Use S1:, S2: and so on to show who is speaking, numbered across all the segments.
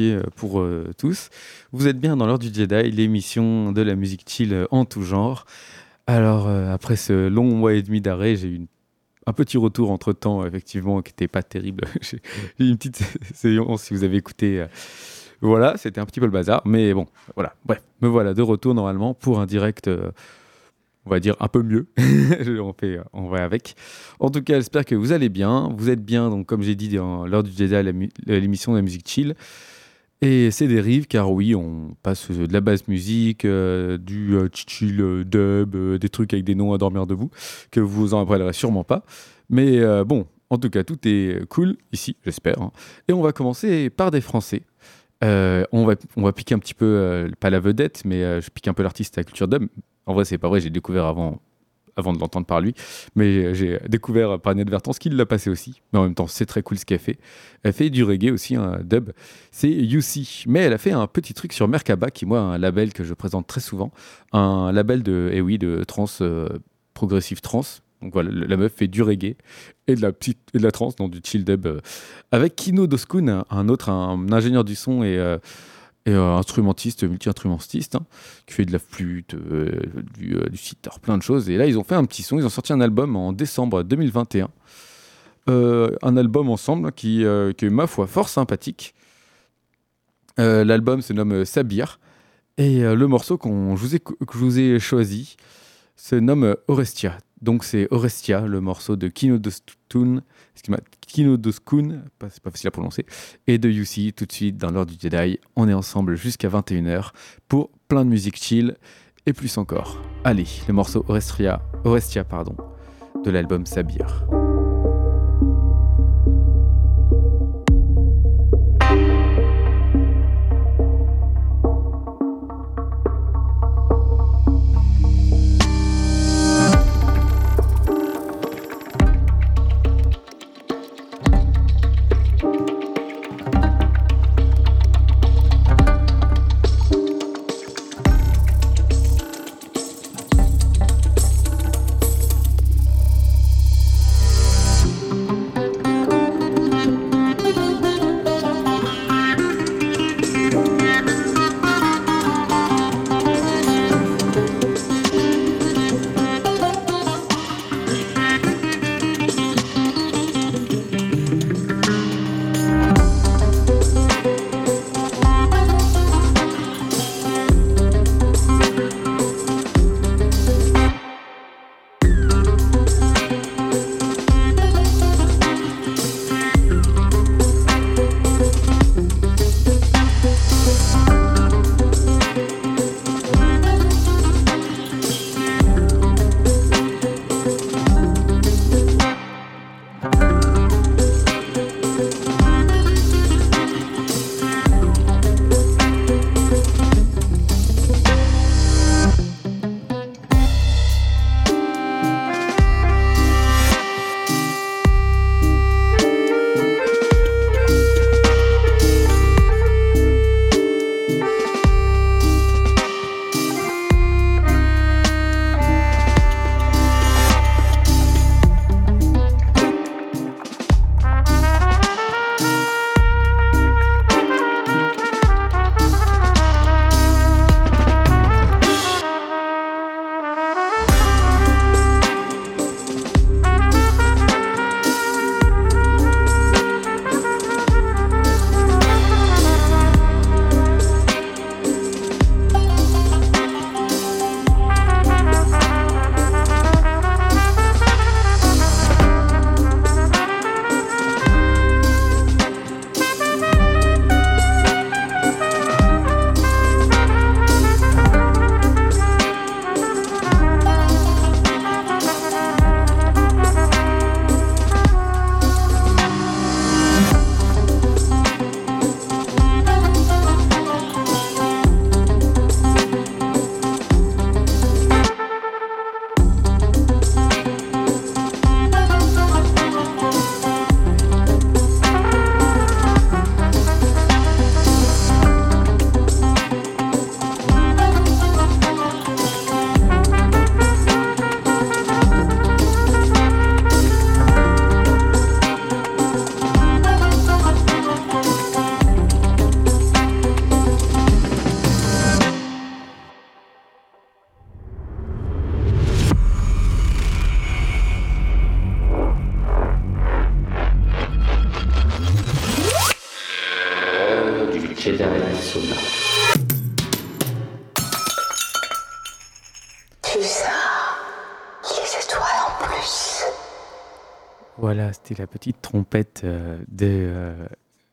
S1: euh, pour euh, tous. Vous êtes bien dans l'heure du Jedi, l'émission de la musique chill euh, en tout genre. Alors, après ce long mois et demi d'arrêt, j'ai eu un petit retour entre temps, effectivement, qui n'était pas terrible. j'ai eu une petite séance si vous avez écouté. voilà, c'était un petit peu le bazar, mais bon, voilà. Bref, me voilà de retour normalement pour un direct, on va dire un peu mieux. on, fait, on va avec. En tout cas, j'espère que vous allez bien. Vous êtes bien, donc comme j'ai dit dans l'heure du Jedi, l'émission de la musique chill. Et c'est des rives, car oui, on passe de la basse musique, euh, du euh, chill euh, dub, euh, des trucs avec des noms à dormir debout, que vous en appellerez sûrement pas. Mais euh, bon, en tout cas, tout est cool ici, j'espère. hein. Et on va commencer par des Français. Euh, on, va, on va piquer un petit peu, euh, pas la vedette, mais euh, je pique un peu l'artiste à culture dub. En vrai, c'est pas vrai, j'ai découvert avant, avant de l'entendre par lui. Mais j'ai découvert par inadvertance qu'il l'a passé aussi. Mais en même temps, c'est très cool ce qu'elle fait. Elle fait du reggae aussi, un dub. C'est UC. Mais elle a fait un petit truc sur Merkaba, qui, moi, un label que je présente très souvent. Un label de, eh oui, de trans, euh, progressive trans. Donc voilà, la meuf fait du reggae et de la, petite, et de la trance, donc du chill dub. euh, avec Kino Doskun, un- un autre, un ingénieur du son et, euh, et euh, instrumentiste, multi-instrumentiste, hein, qui fait de la flûte, euh, du, euh, du sitar, plein de choses. Et là, ils ont fait un petit son. Ils ont sorti un album en décembre 2021. Euh, un album ensemble qui, est, ma foi, fort sympathique. L'album se nomme Sabir. Et le morceau que je vous ai choisi se nomme Orestia. Donc c'est Orestia, le morceau de Kino Dostun, excuse-moi, Kino Doskun, pas- c'est pas facile à prononcer, et de UC tout de suite dans l'ordre du Jedi. On est ensemble jusqu'à 21h pour plein de musique chill et plus encore. Allez, le morceau Orestia, Orestia pardon, de l'album Sabir. C'était la petite trompette euh, de euh,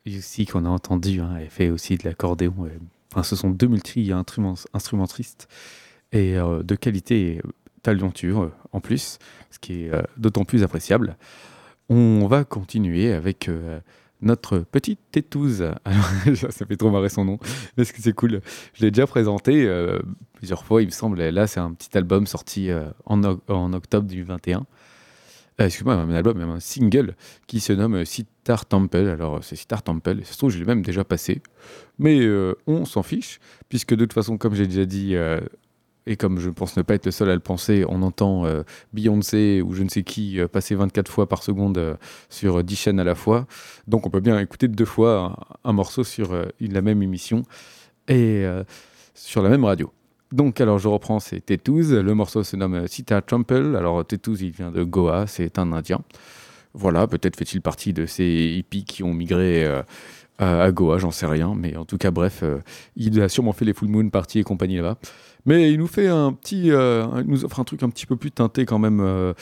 S1: Yussi qu'on a entendu. Hein. Elle fait aussi de l'accordéon. euh, Enfin, ce sont deux multi-instrumentistes et euh, de qualité talentueux en plus, ce qui est euh, d'autant plus appréciable. On va continuer avec euh, notre petite tétouze. Ça fait trop marrer son nom, parce que c'est cool. Je l'ai déjà présenté euh, plusieurs fois, il me semble. Là, c'est un petit album sorti euh, en, en octobre du 21. Euh, Excuse-moi, un album, même un single qui se nomme Sitar Temple. Alors, c'est Sitar Temple, et ça se trouve, je l'ai même déjà passé. Mais euh, on s'en fiche, puisque de toute façon, comme j'ai déjà dit, euh, et comme je pense ne pas être le seul à le penser, on entend euh, Beyoncé ou je ne sais qui passer 24 fois par seconde sur euh, 10 chaînes à la fois. Donc, on peut bien écouter deux fois un, morceau sur la même émission et sur la même radio. Donc, alors, je reprends, c'est Tetooz. Le morceau se nomme Sita Trample. Alors, Tetooz, il vient de Goa, c'est un Indien. Voilà, peut-être fait-il partie de ces hippies qui ont migré euh, à, Goa, j'en sais rien. Mais en tout cas, bref, euh, il a sûrement fait les Full Moon Party et compagnie là-bas. Mais il nous fait un petit. euh, il nous offre un truc un petit peu plus teinté quand même.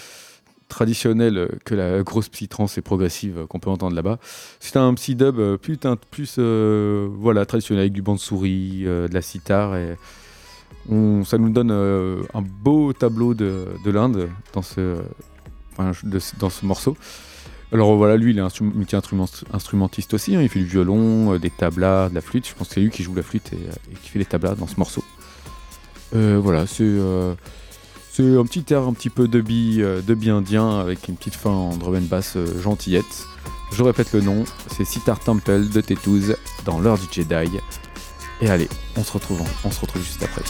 S1: traditionnel que la grosse psytrance et progressive qu'on peut entendre là-bas. C'est un psy dub plus, plus voilà, traditionnel avec du banc de souris, de la sitar et ça nous donne euh, un beau tableau de, de l'Inde dans ce, morceau. Alors voilà, lui, il est instru- multi-instrumentiste aussi. hein. Il fait du violon, euh, des tablas, de la flûte. Je pense que c'est lui qui joue la flûte et, euh, qui fait les tablas dans ce morceau. Voilà, c'est un petit air un petit peu de bi, indien avec une petite fin en drum and bass gentillette. Je répète le nom, c'est Sitar Temple de Tetooz dans l'heure du Jedi. Et allez, on se retrouve, on se retrouve juste après.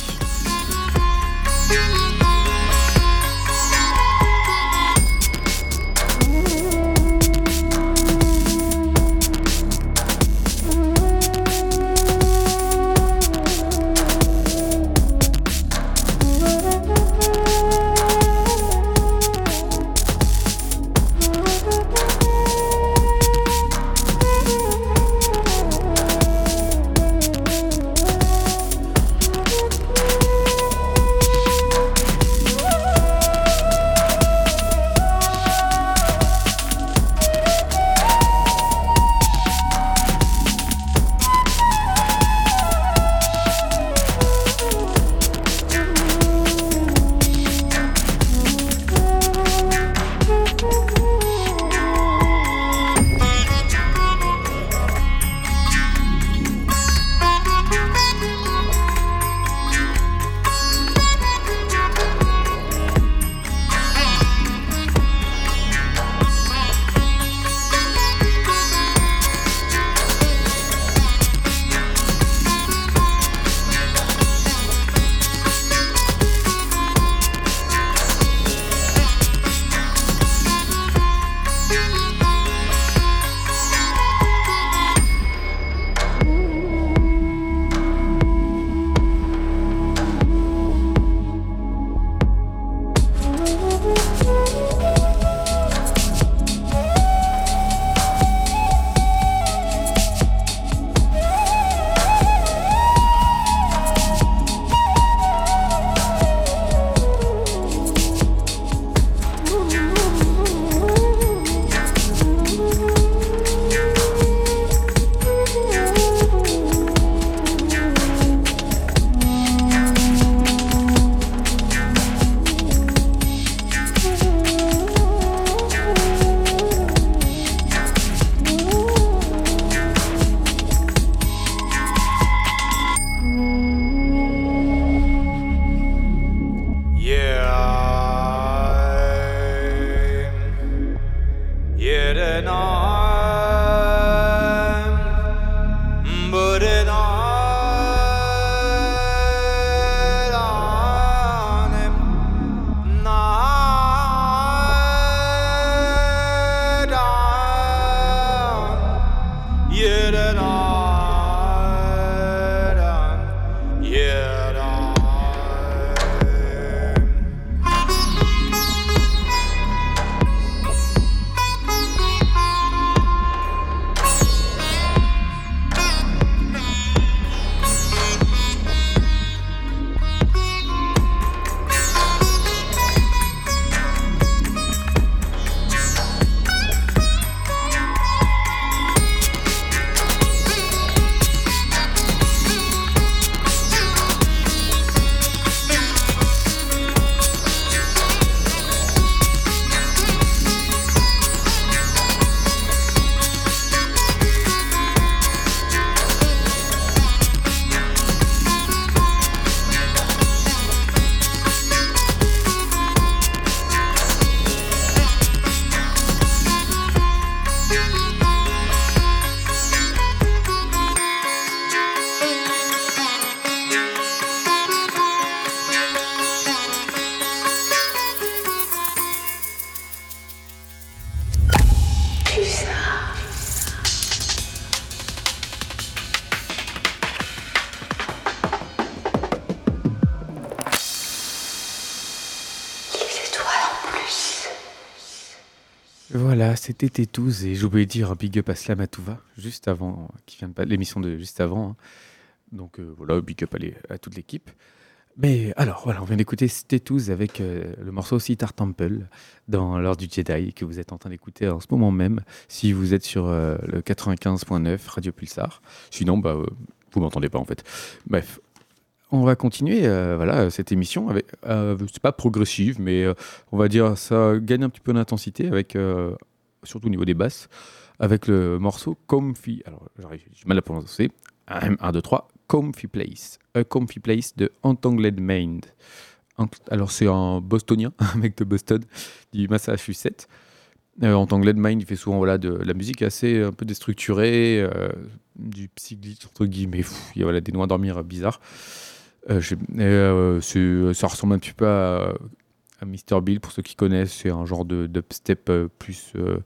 S1: C'était Tétouz et de dire big up à Slamatouva, juste avant, qui vient de l'émission de juste avant. hein. Donc euh, voilà, big up à, toute l'équipe. Mais alors, voilà, on vient d'écouter Tétouz avec euh, le morceau Sitar Temple dans l'heure du Jedi que vous êtes en train d'écouter en ce moment même, si vous êtes sur euh, le 95.9 Radio Pulsar. Sinon, bah, vous m'entendez pas en fait. Bref. On va continuer voilà, cette émission. Avec, euh, c'est pas progressive, mais on va dire ça gagne un petit peu d'intensité avec surtout au niveau des basses, avec le morceau Comfy. Alors, j'ai mal à prononcer. 1, 2, 3. Comfy Place. A Comfy Place de Entangled Mind. Alors, c'est un bostonien, un mec de Boston, du Massachusetts. Euh, Entangled Mind, il fait souvent voilà, de la musique assez un peu déstructurée, euh, du psyglitch, entre guillemets. Il y a voilà, des noix à dormir bizarres. Euh, et, euh, ça ressemble un petit peu à Mr. Bill, pour ceux qui connaissent. C'est un genre de dubstep euh, plus. euh,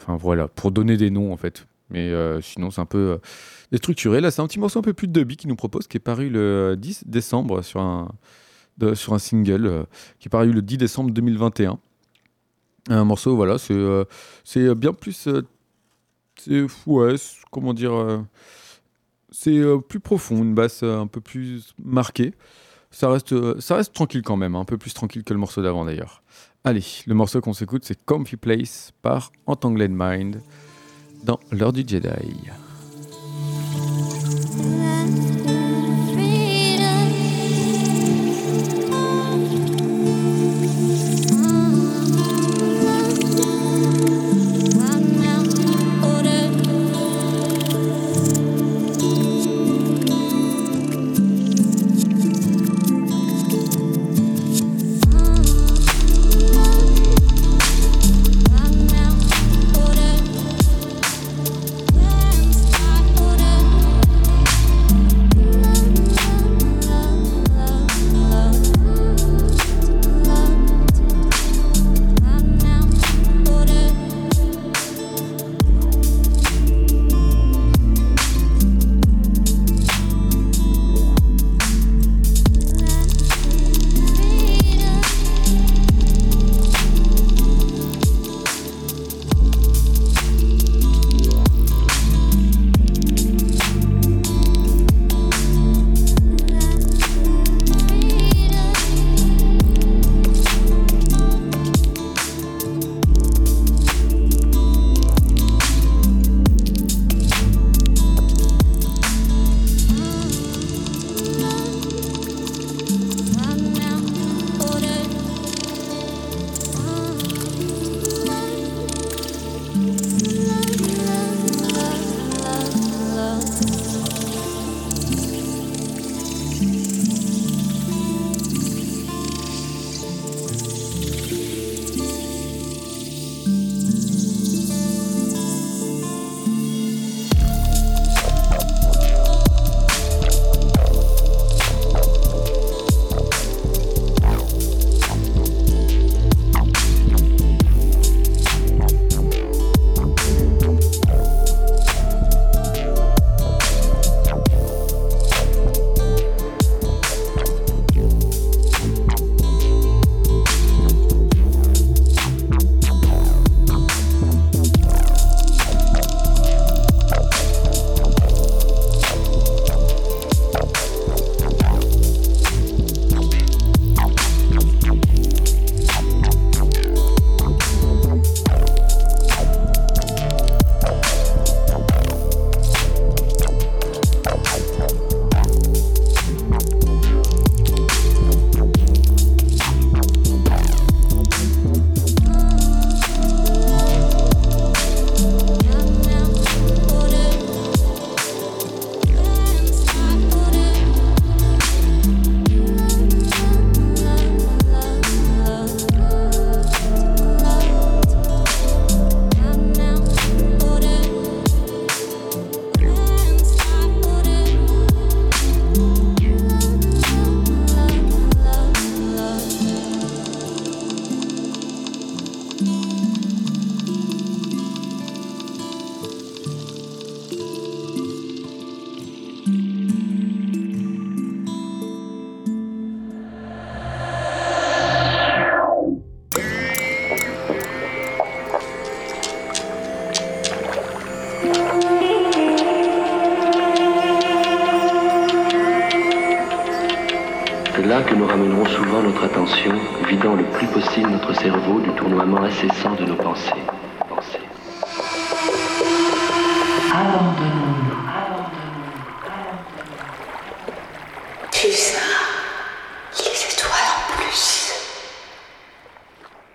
S1: Enfin voilà, pour donner des noms en fait. Mais euh, sinon, c'est un peu déstructuré. Là, c'est un petit morceau un peu plus de dubby qui nous propose, qui est paru le 10 décembre sur un, sur un single, qui est paru le 10 décembre 2021. Un morceau, voilà, c'est bien plus. c'est ouais, comment dire. c'est plus profond, une basse un peu plus marquée. Ça reste, euh, ça reste tranquille quand même, hein, un peu plus tranquille que le morceau d'avant d'ailleurs. Allez, le morceau qu'on s'écoute, c'est Comfy Place par Entangled Mind dans l'heure du Jedi.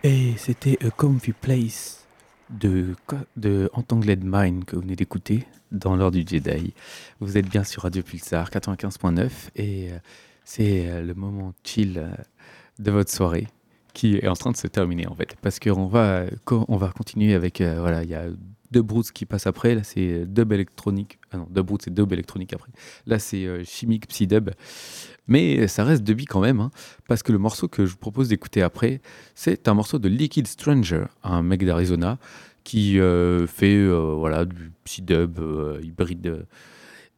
S1: Et c'était A Comfy Place de, de Entangled Mind que vous venez d'écouter dans l'heure du Jedi. Vous êtes bien sur Radio Pulsar 95.9 et euh, c'est euh, le moment chill euh, de votre soirée qui est en train de se terminer en fait. Parce qu'on va on va continuer avec voilà il y a deux brutes qui passent après. Là c'est dub électronique ah non deux brutes c'est dub électronique après. Là c'est chimique psy dub mais ça reste dubby quand même hein, parce que le morceau que je vous propose d'écouter après c'est un morceau de Liquid Stranger un mec d'Arizona qui fait voilà du psy dub hybride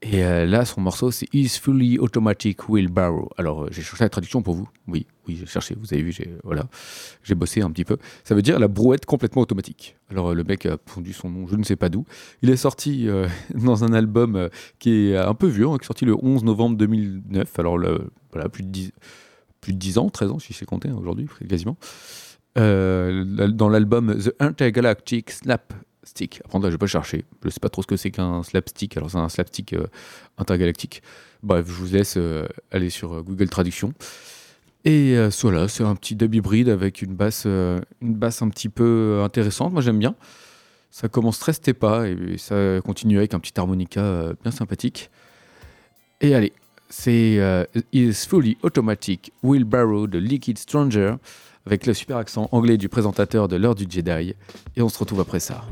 S1: et euh, là, son morceau, c'est Is Fully Automatic Wheelbarrow. Alors, euh, j'ai cherché la traduction pour vous. Oui, j'ai cherché. Vous avez vu, j'ai voilà, bossé un petit peu. Ça veut dire la brouette complètement automatique. Alors, euh, le mec a pondu son nom, je ne sais pas d'où. Il est sorti dans un album qui est un peu vieux, hein, qui est sorti le 11 novembre 2009. Alors, le, voilà, plus de 10, plus de 10 ans, 13 ans, si c'est compté hein, aujourd'hui, quasiment. dans l'album The Intergalactic Snap stick. Après, je vais pas chercher. Je sais pas trop ce que c'est qu'un slapstick. Alors, c'est un slapstick euh, intergalactique. Bref, je vous laisse euh, aller sur euh, Google Traduction. Et voilà, c'est un petit dub hybride avec une basse, une basse un petit peu intéressante. Moi, j'aime bien. Ça commence très pas et ça continue avec un petit harmonica bien sympathique. Et allez, c'est Is Fully Automatic Wheelbarrow de Liquid Stranger avec le super accent anglais du présentateur de l'heure du Jedi. Et on se retrouve après ça.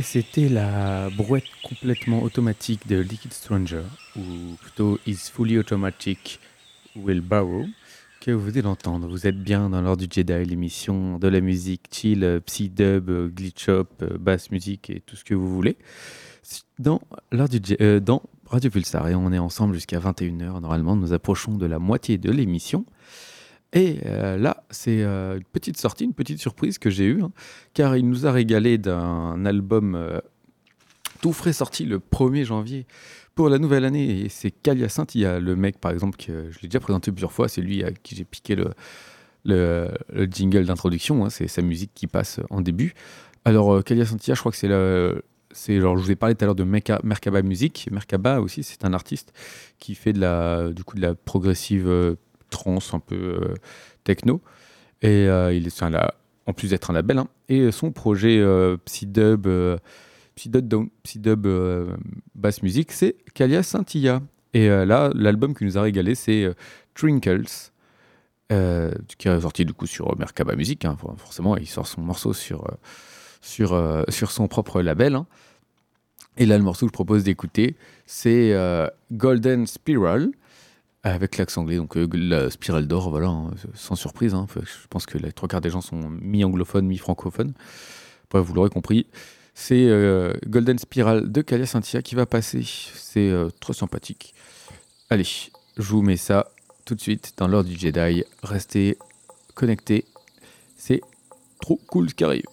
S1: C'était la brouette complètement automatique de Liquid Stranger, ou plutôt Is Fully Automatic Will Barrow, que vous venez d'entendre. Vous êtes bien dans l'ordre du Jedi, l'émission de la musique chill, psy-dub, glitch-hop, basse musique et tout ce que vous voulez. Dans, du, euh, dans Radio Pulsar, et on est ensemble jusqu'à 21h. Normalement, nous approchons de la moitié de l'émission. Et euh, là, c'est euh, une petite sortie, une petite surprise que j'ai eue, hein, car il nous a régalé d'un album euh, tout frais sorti le 1er janvier pour la nouvelle année. Et c'est Kalia Saint, il y a le mec, par exemple, que je l'ai déjà présenté plusieurs fois, c'est lui à qui j'ai piqué le, le, jingle d'introduction, hein, c'est sa musique qui passe en début. Alors, Kalia Santia, je crois que c'est le. C'est genre, je vous ai parlé tout à l'heure de Merkaba Music. Merkaba aussi, c'est un artiste qui fait de la, du coup, de la progressive trance, un peu euh, techno. Et euh, il est en plus d'être un label. Hein. Et son projet euh, Psydub, basse musique, c'est Kalia Scintilla. Et là, l'album qui nous a régalé, c'est Trinkles. qui est sorti du coup sur Merkaba Music. Hein. forcément, il sort son morceau sur, sur, sur son propre label. Hein. Et là, le morceau que je propose d'écouter, c'est Golden Spiral avec l'accent anglais, donc euh, la spirale d'or, voilà, hein, sans surprise. Hein. je pense que les trois quarts des gens sont mi-anglophones, mi-francophones. vous l'aurez compris. C'est euh, Golden Spiral de Kalia Cynthia qui va passer. C'est euh, trop sympathique. Allez, je vous mets ça tout de suite dans l'ordre du Jedi. Restez connectés. C'est trop cool ce qui arrive.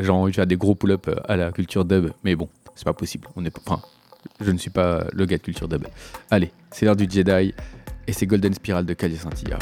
S1: J'ai envie de faire des gros pull-ups à la culture dub, mais bon, c'est pas possible. On est, enfin, je ne suis pas le gars de culture dub. Allez, c'est l'heure du Jedi et c'est Golden Spiral de Calia Santilla.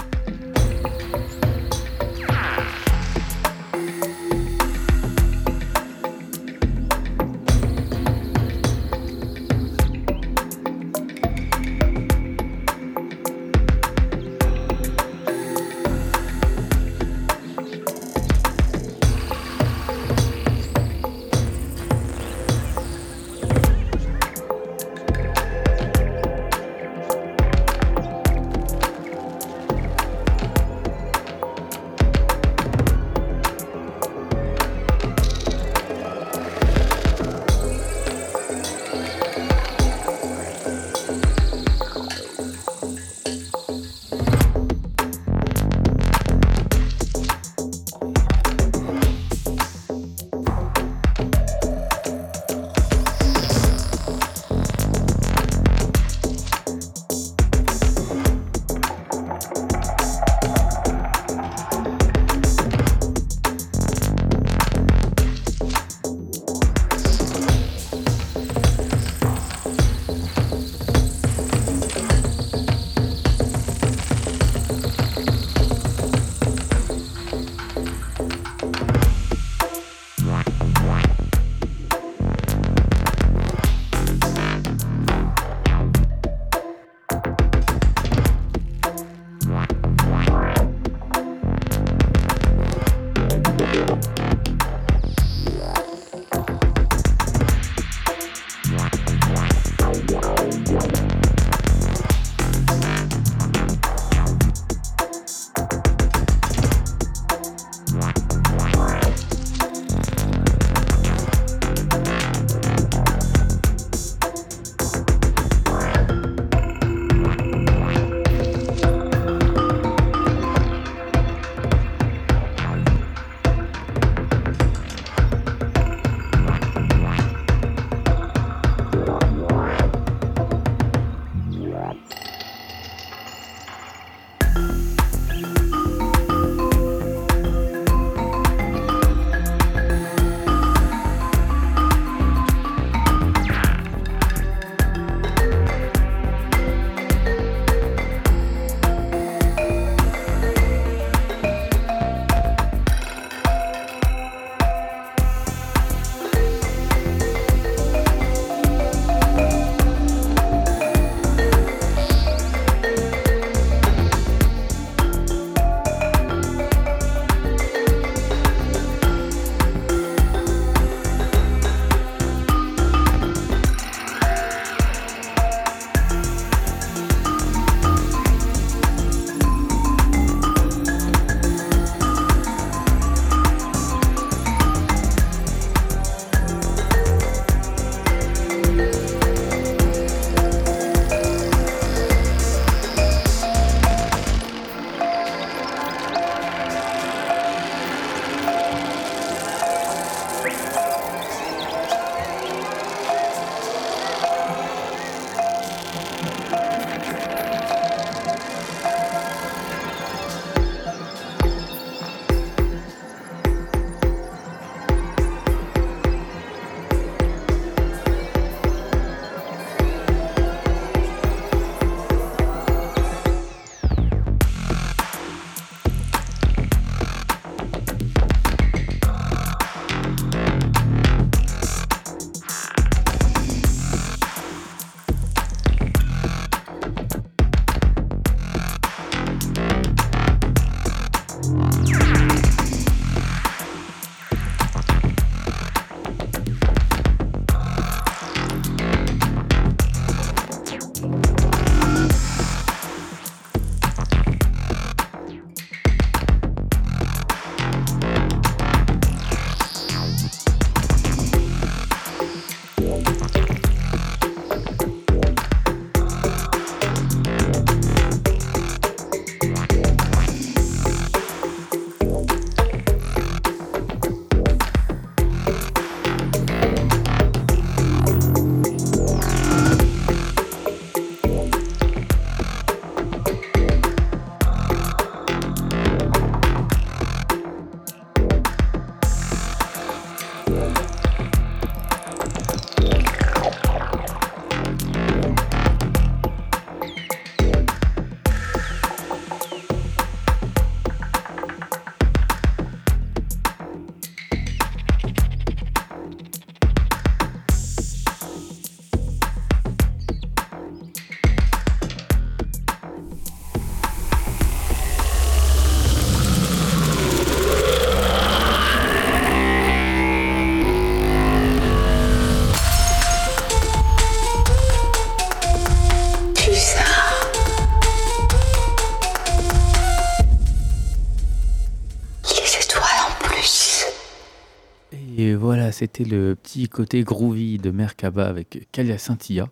S1: C'était le petit côté groovy de Merkaba avec Kalia Scintilla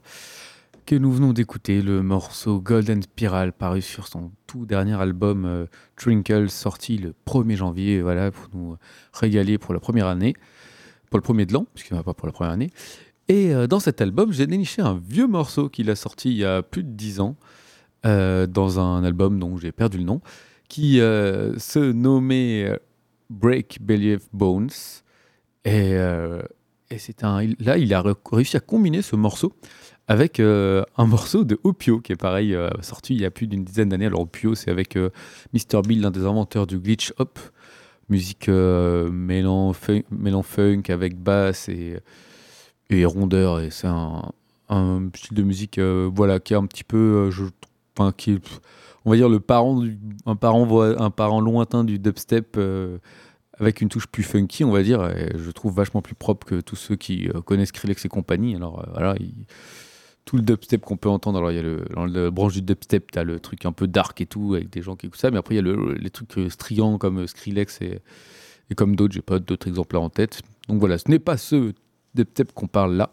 S1: que nous venons d'écouter, le morceau Golden Spiral paru sur son tout dernier album euh, Trinkle sorti le 1er janvier, voilà, pour nous régaler pour la première année, pour le premier de l'an, puisqu'il n'y en a pas pour la première année. Et euh, dans cet album, j'ai déniché un vieux morceau qu'il a sorti il y a plus de 10 ans, euh, dans un album dont j'ai perdu le nom, qui se nommait Break Believe Bones. Et, et c'est un, là, il a réussi à combiner ce morceau avec euh, un morceau de Opio qui est pareil, euh, sorti il y a plus d'une dizaine d'années. Alors Opio, c'est avec euh, Mr. Bill, l'un des inventeurs du glitch hop, musique mêlant funk, funk, avec basse et, et rondeur. Et c'est un, style de musique voilà, qui est un petit peu, enfin, qui on va dire, le parent, un, parent, un parent lointain du dubstep avec une touche plus funky, on va dire, et je trouve vachement plus propre que tous ceux qui connaissent Skrillex et compagnie. Alors voilà, il, tout le dubstep qu'on peut entendre. Alors, il y a le, dans la branche du dubstep, tu as le truc un peu dark et tout, avec des gens qui écoutent ça. Mais après, il y a le, les trucs euh, striants comme euh, Skrillex et, comme d'autres. J'ai pas d'autres exemplaires en tête. Donc voilà, ce n'est pas ce dubstep qu'on parle là.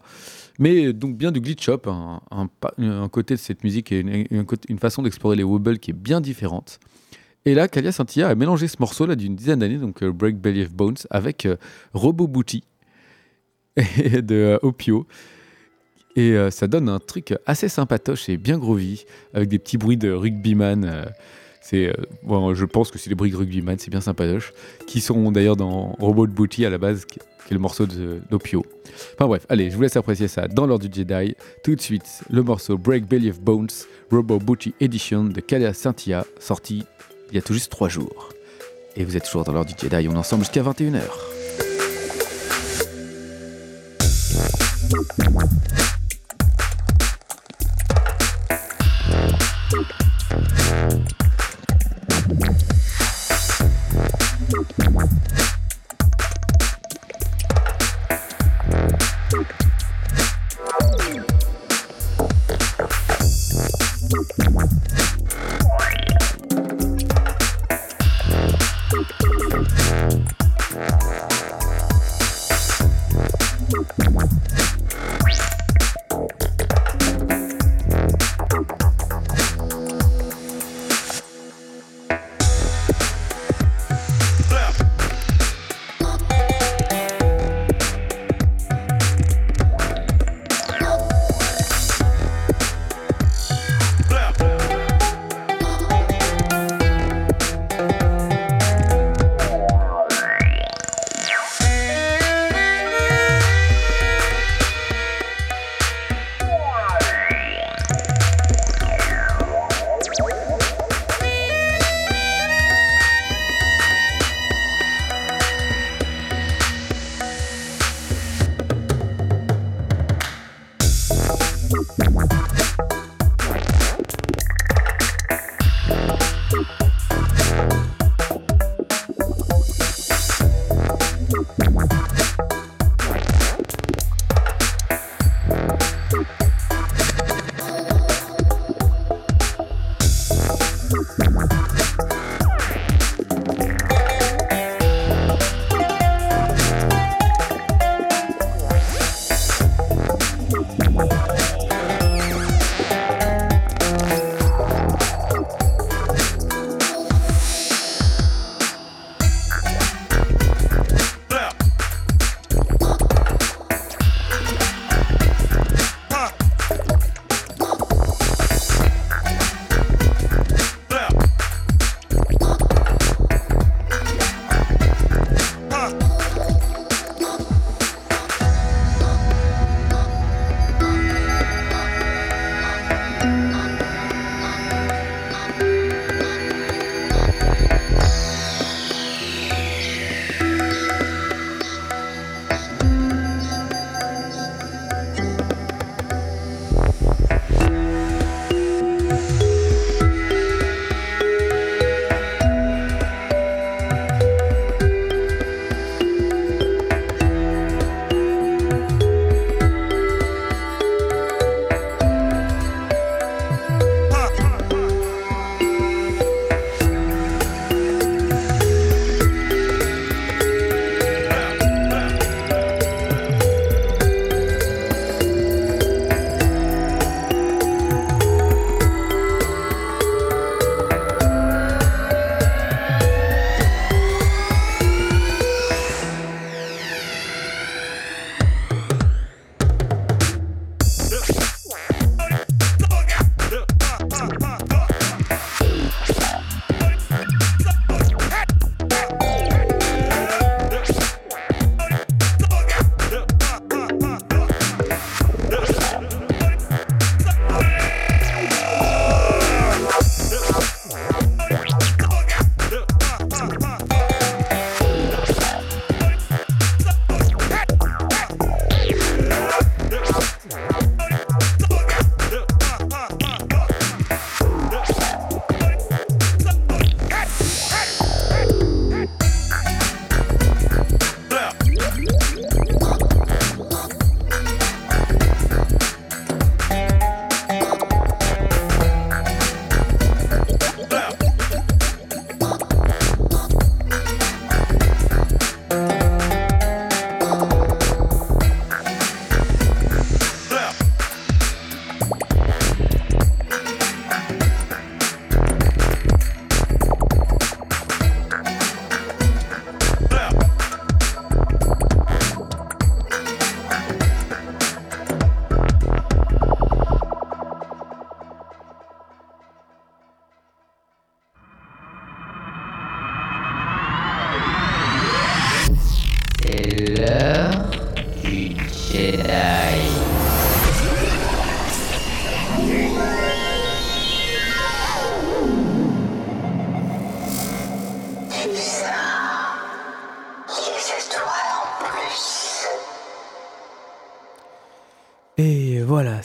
S1: Mais donc bien du glitch up, un, côté de cette musique et une, façon d'explorer les wobbles qui est bien différente. Et là, Kalia Santilla a mélangé ce morceau-là d'une dizaine d'années, donc euh, Break Belly of Bones, avec Robo Booty de Opio. Et euh, ça donne un truc assez sympatoche et bien groovy, avec des petits bruits de rugbyman. Euh, c'est, euh, bon, je pense que c'est des bruits de rugbyman, c'est bien sympatoche, qui sont d'ailleurs dans Robot Booty à la base, qui est le morceau d'Opio. Enfin bref, allez, je vous laisse apprécier ça dans l'ordre du Jedi. Tout de suite, le morceau Break Belly of Bones, Robot Booty Edition de Kalia Cynthia, sorti il y a tout juste 3 jours. Et vous êtes toujours dans l'heure du Jedi, on ensemble jusqu'à 21h.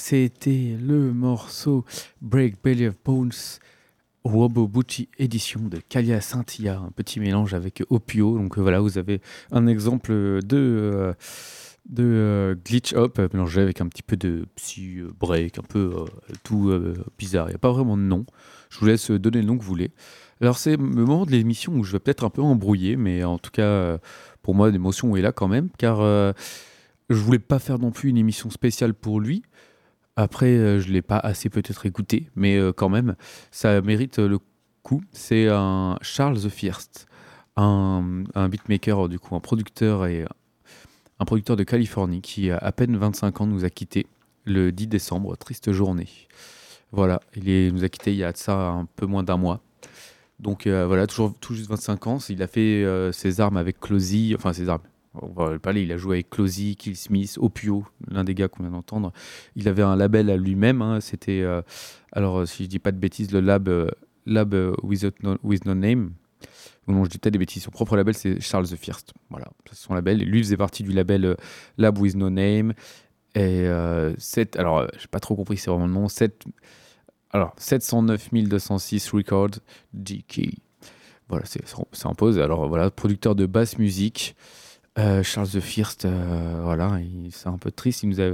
S1: C'était le morceau Break Belly of Bones Robo Bucci édition de Kalia Scintilla, un petit mélange avec Opio. Donc euh, voilà, vous avez un exemple de, euh, de euh, glitch hop mélangé avec un petit peu de psy break, un peu tout bizarre. Il n'y a pas vraiment de nom. Je vous laisse donner le nom que vous voulez. Alors c'est le moment de l'émission où je vais peut-être un peu embrouiller, mais en tout cas, pour moi, l'émotion est là quand même, car je voulais pas faire non plus une émission spéciale pour lui. Après, euh, je ne l'ai pas assez peut-être écouté, mais euh, quand même, ça mérite le coup. C'est un Charles the First, un, beatmaker, du coup, un producteur et un producteur de Californie qui, à peine 25 ans, nous a quittés le 10 décembre. Triste journée. Voilà, il nous a quittés il y a de ça un peu moins d'un mois. Donc euh, voilà, toujours tout juste 25 ans. Il a fait ses armes avec Closy, enfin ses armes, on va le parler, il a joué avec Closy, Kill Smith, Opio, l'un des gars qu'on vient d'entendre. Il avait un label à lui-même, hein, c'était, euh, alors si je dis pas de bêtises, le Lab, euh, lab euh, with, no, Name. Non, je dis peut-être des bêtises. Son propre label, c'est Charles the First. Voilà, c'est son label. Et lui faisait partie du label Lab with No Name. Et 7, alors, j'ai pas trop compris, c'est vraiment le nom. 7, alors, 709 206 Records GK. Voilà, ça impose. Alors, voilà, producteur de basse musique. Euh, Charles The First, euh, voilà, c'est un peu triste. Il nous a,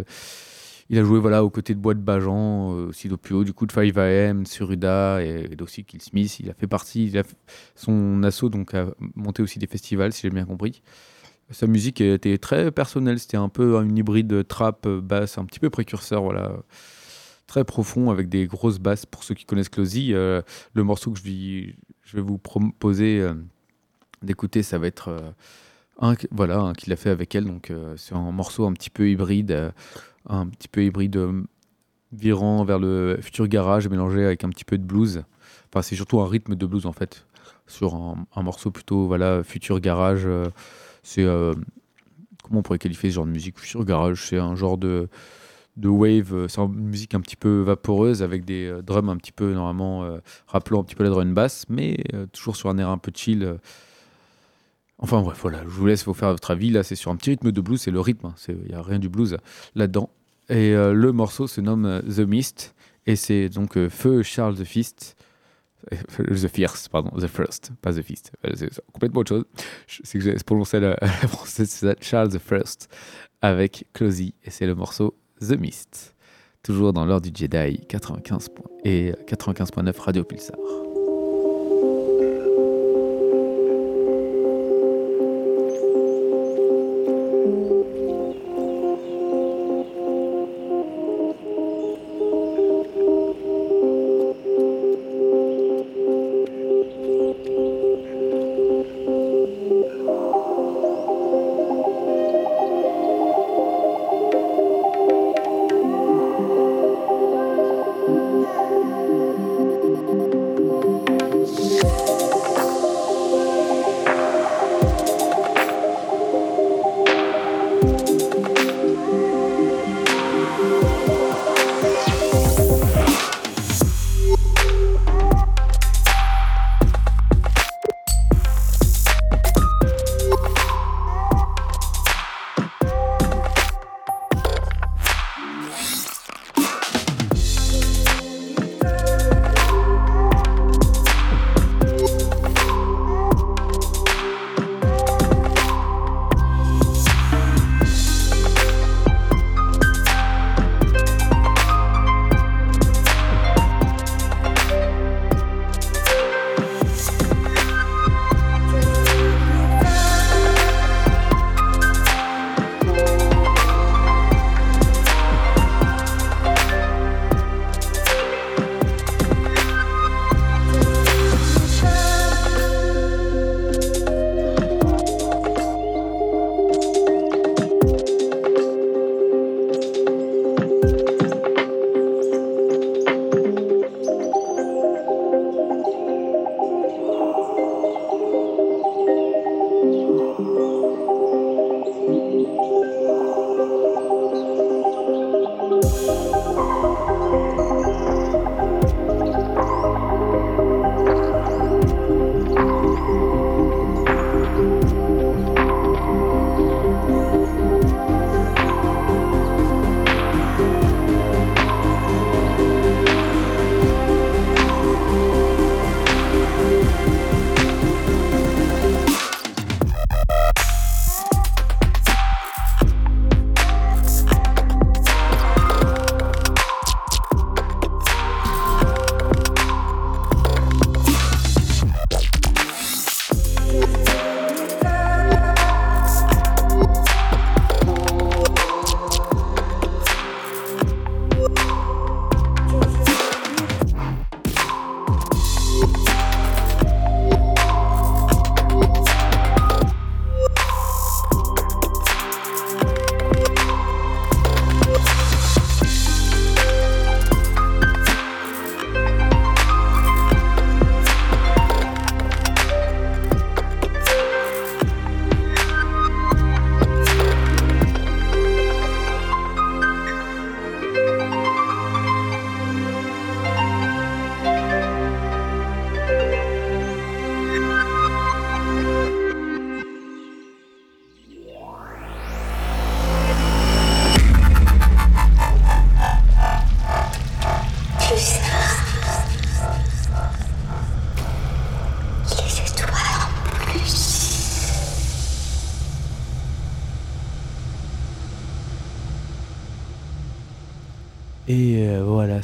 S1: il a joué voilà aux côtés de Bois de Bajan, euh, aussi d'Opio, du coup de 5am, Suruda et, et aussi Kill Smith. Il a fait partie, il son assaut donc a monté aussi des festivals, si j'ai bien compris. Sa musique était très personnelle, c'était un peu une hybride trap basse, un petit peu précurseur, voilà, très profond avec des grosses basses. Pour ceux qui connaissent Closy, le morceau que je vais, je vais vous proposer d'écouter, ça va être voilà, qu'il a fait avec elle. Donc euh, c'est un morceau un petit peu hybride, euh, un petit peu hybride euh, virant vers le futur garage mélangé avec un petit peu de blues. Enfin, c'est surtout un rythme de blues en fait sur un, morceau plutôt voilà futur garage. c'est comment on pourrait qualifier ce genre de musique? Futur garage, c'est un genre de de wave, c'est une musique un petit peu vaporeuse avec des drums un petit peu normalement rappelant un petit peu la drum basse, mais toujours sur un air un peu chill. Enfin bref, voilà, je vous laisse vous faire votre avis. Là, c'est sur un petit rythme de blues, c'est le rythme, hein. il n'y a rien du blues là-dedans. Et euh, le morceau se nomme euh, The Mist, et c'est donc euh, Feu Charles the Fist. The Fierce, pardon, The First, pas The Fist. C'est complètement autre chose. C'est que j'ai prononcé la, la française, c'est Charles the First avec Closy, et c'est le morceau The Mist. Toujours dans l'heure du Jedi 95 et 95.9 Radio Pulsar.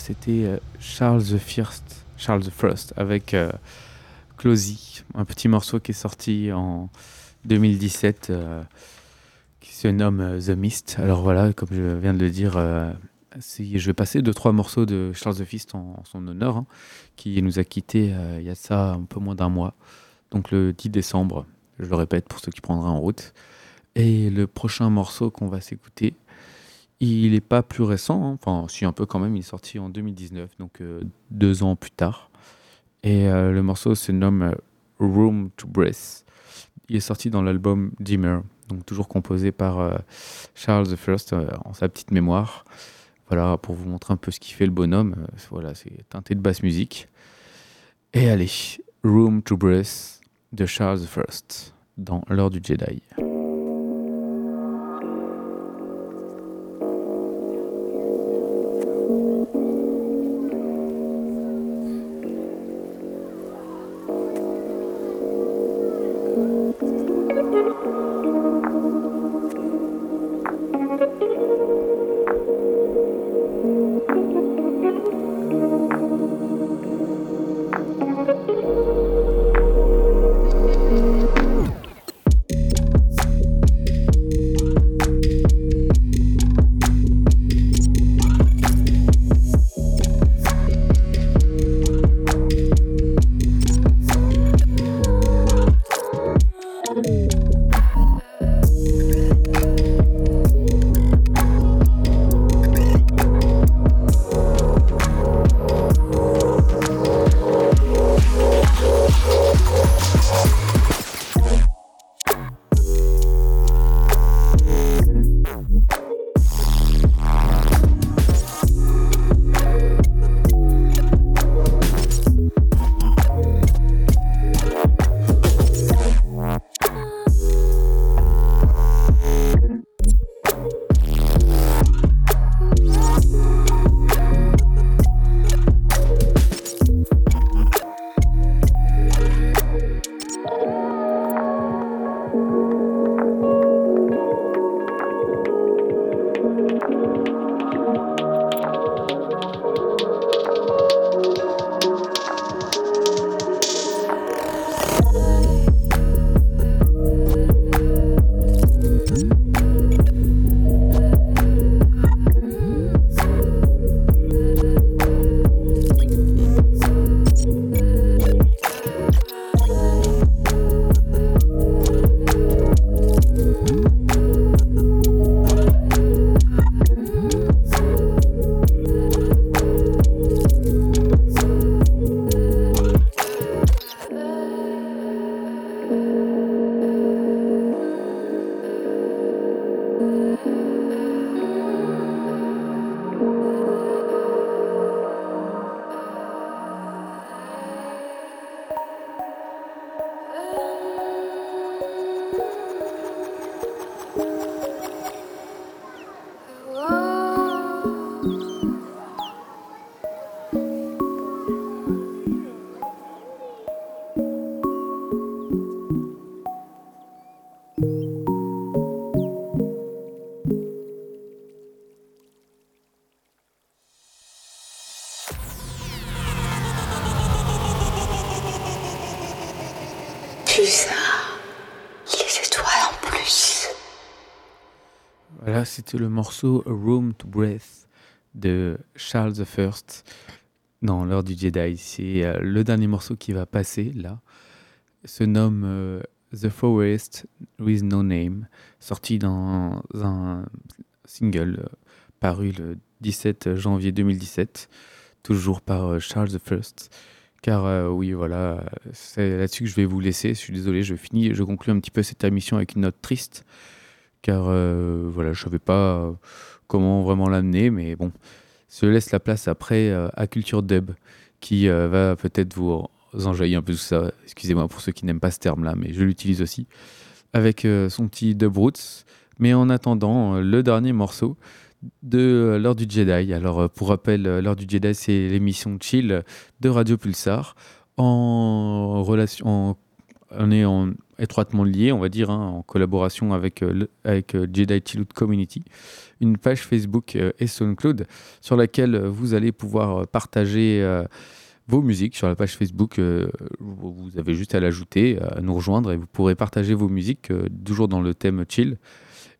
S1: C'était euh, Charles the First, Charles the First avec euh, un petit morceau qui est sorti en 2017 qui se nomme The Mist. Alors voilà, comme je viens de le dire, je vais passer deux trois morceaux de Charles the First en, son honneur, hein, qui nous a quittés il y a ça un peu moins d'un mois, donc le 10 décembre. Je le répète pour ceux qui prendraient en route. Et le prochain morceau qu'on va s'écouter, il n'est pas plus récent, hein. enfin si un peu quand même, il est sorti en 2019, donc euh, deux ans plus tard. Et euh, le morceau se nomme euh, Room to Breath. Il est sorti dans l'album Dimmer, donc toujours composé par Charles First en sa petite mémoire. Voilà, pour vous montrer un peu ce qui fait le bonhomme. voilà, c'est teinté de basse musique. Et allez, Room to Breath de Charles First dans l'heure du Jedi. C'était le morceau Room to Breath de Charles I dans l'heure du Jedi. C'est euh, le dernier morceau qui va passer là. Se nomme euh, The Forest with No Name, sorti dans un single euh, paru le 17 janvier 2017, toujours par Charles I. Car oui, voilà, c'est là-dessus que je vais vous laisser. Je suis désolé, je finis, je conclue un petit peu cette émission avec une note triste car euh, voilà, je savais pas euh, comment vraiment l'amener, mais bon, je laisse la place après euh, à Culture Dub, qui va peut-être vous enjailler un peu tout ça. Excusez-moi pour ceux qui n'aiment pas ce terme-là, mais je l'utilise aussi, avec son petit Dub Roots. Mais en attendant, le dernier morceau de l'heure du Jedi. Alors, pour rappel, l'heure du Jedi, c'est l'émission chill de Radio Pulsar en relation, en on est en, étroitement liés, on va dire, hein, en collaboration avec, avec Jedi Chillout Community, une page Facebook et SoundCloud sur laquelle vous allez pouvoir partager vos musiques sur la page Facebook. vous avez juste à l'ajouter, à nous rejoindre et vous pourrez partager vos musiques toujours dans le thème chill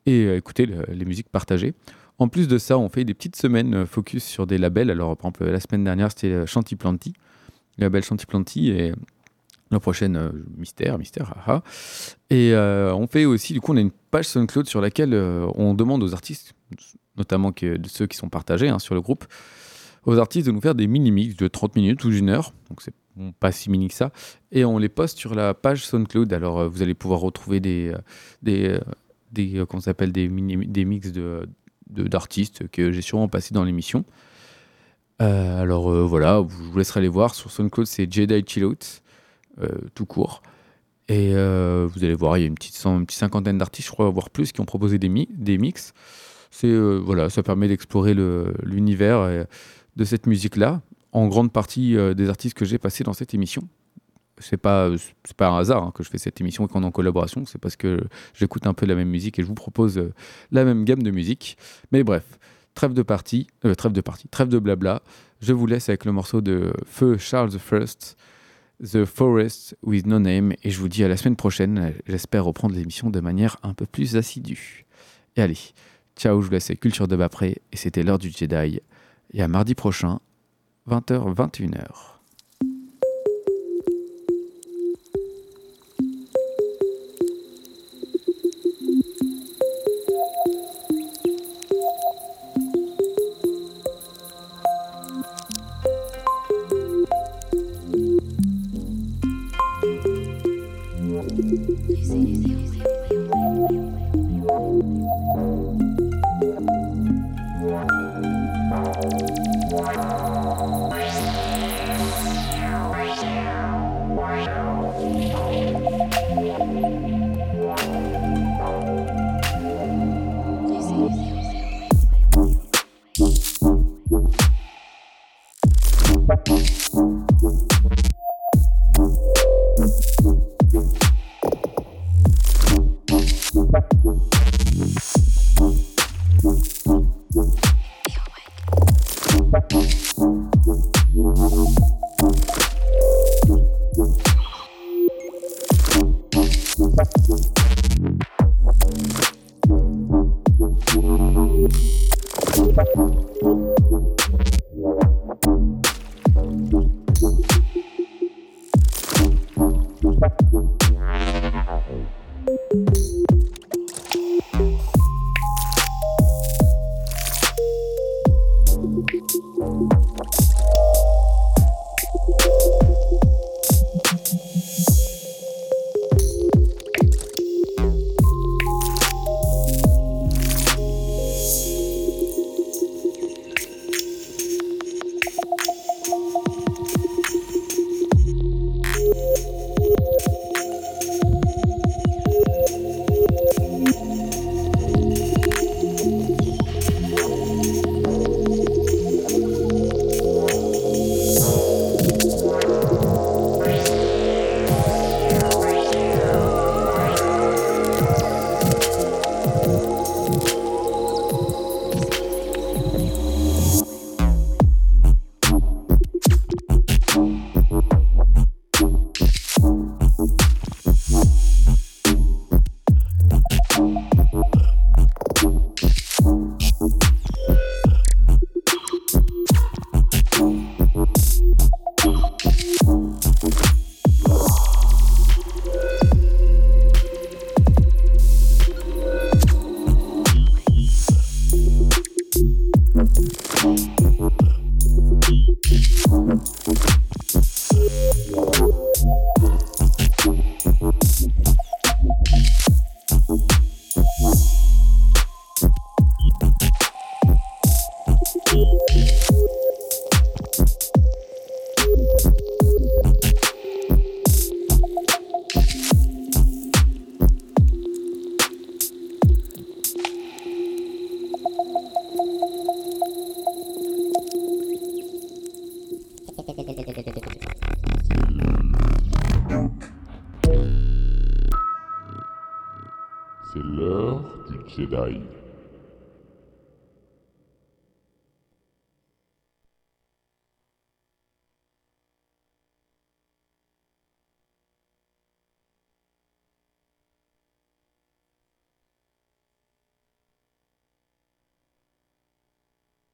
S1: et écouter les musiques partagées. En plus de ça, on fait des petites semaines focus sur des labels. Alors, par exemple, la semaine dernière, c'était Chanty-Planty, le label Chanty-Planty, et la prochaine, euh, mystère, mystère, haha. Et euh, on fait aussi, du coup, on a une page SoundCloud sur laquelle euh, on demande aux artistes, notamment de ceux qui sont partagés hein, sur le groupe, aux artistes de nous faire des mini-mix de 30 minutes ou d'une heure. Donc, c'est pas si mini que ça. Et on les poste sur la page SoundCloud. Alors, vous allez pouvoir retrouver des, des, des s'appelle, des, mini, des mix de d'artistes que j'ai sûrement passé dans l'émission. Alors voilà, je vous laisserai aller voir. Sur SoundCloud, c'est Jedi Chillout, tout court. Et vous allez voir, il y a une petite, une petite cinquantaine d'artistes, je crois, voire plus, qui ont proposé des, mi des mix. C'est voilà, ça permet d'explorer l'univers de cette musique-là, en grande partie des artistes que j'ai passés dans cette émission. C'est pas pas un hasard hein, que je fais cette émission et qu'on est en collaboration. C'est parce que j'écoute un peu la même musique et je vous propose euh, la même gamme de musique. Mais bref trêve de partie euh, trêve de partie trêve de blabla. Je vous laisse avec le morceau de feu Charles I The Forest with No Name et je vous dis à la semaine prochaine. J'espère reprendre l'émission de manière un peu plus assidue. Et allez ciao je vous laisse Culture de Bapré et c'était l'heure du Jedi. Et à mardi prochain 20h 21h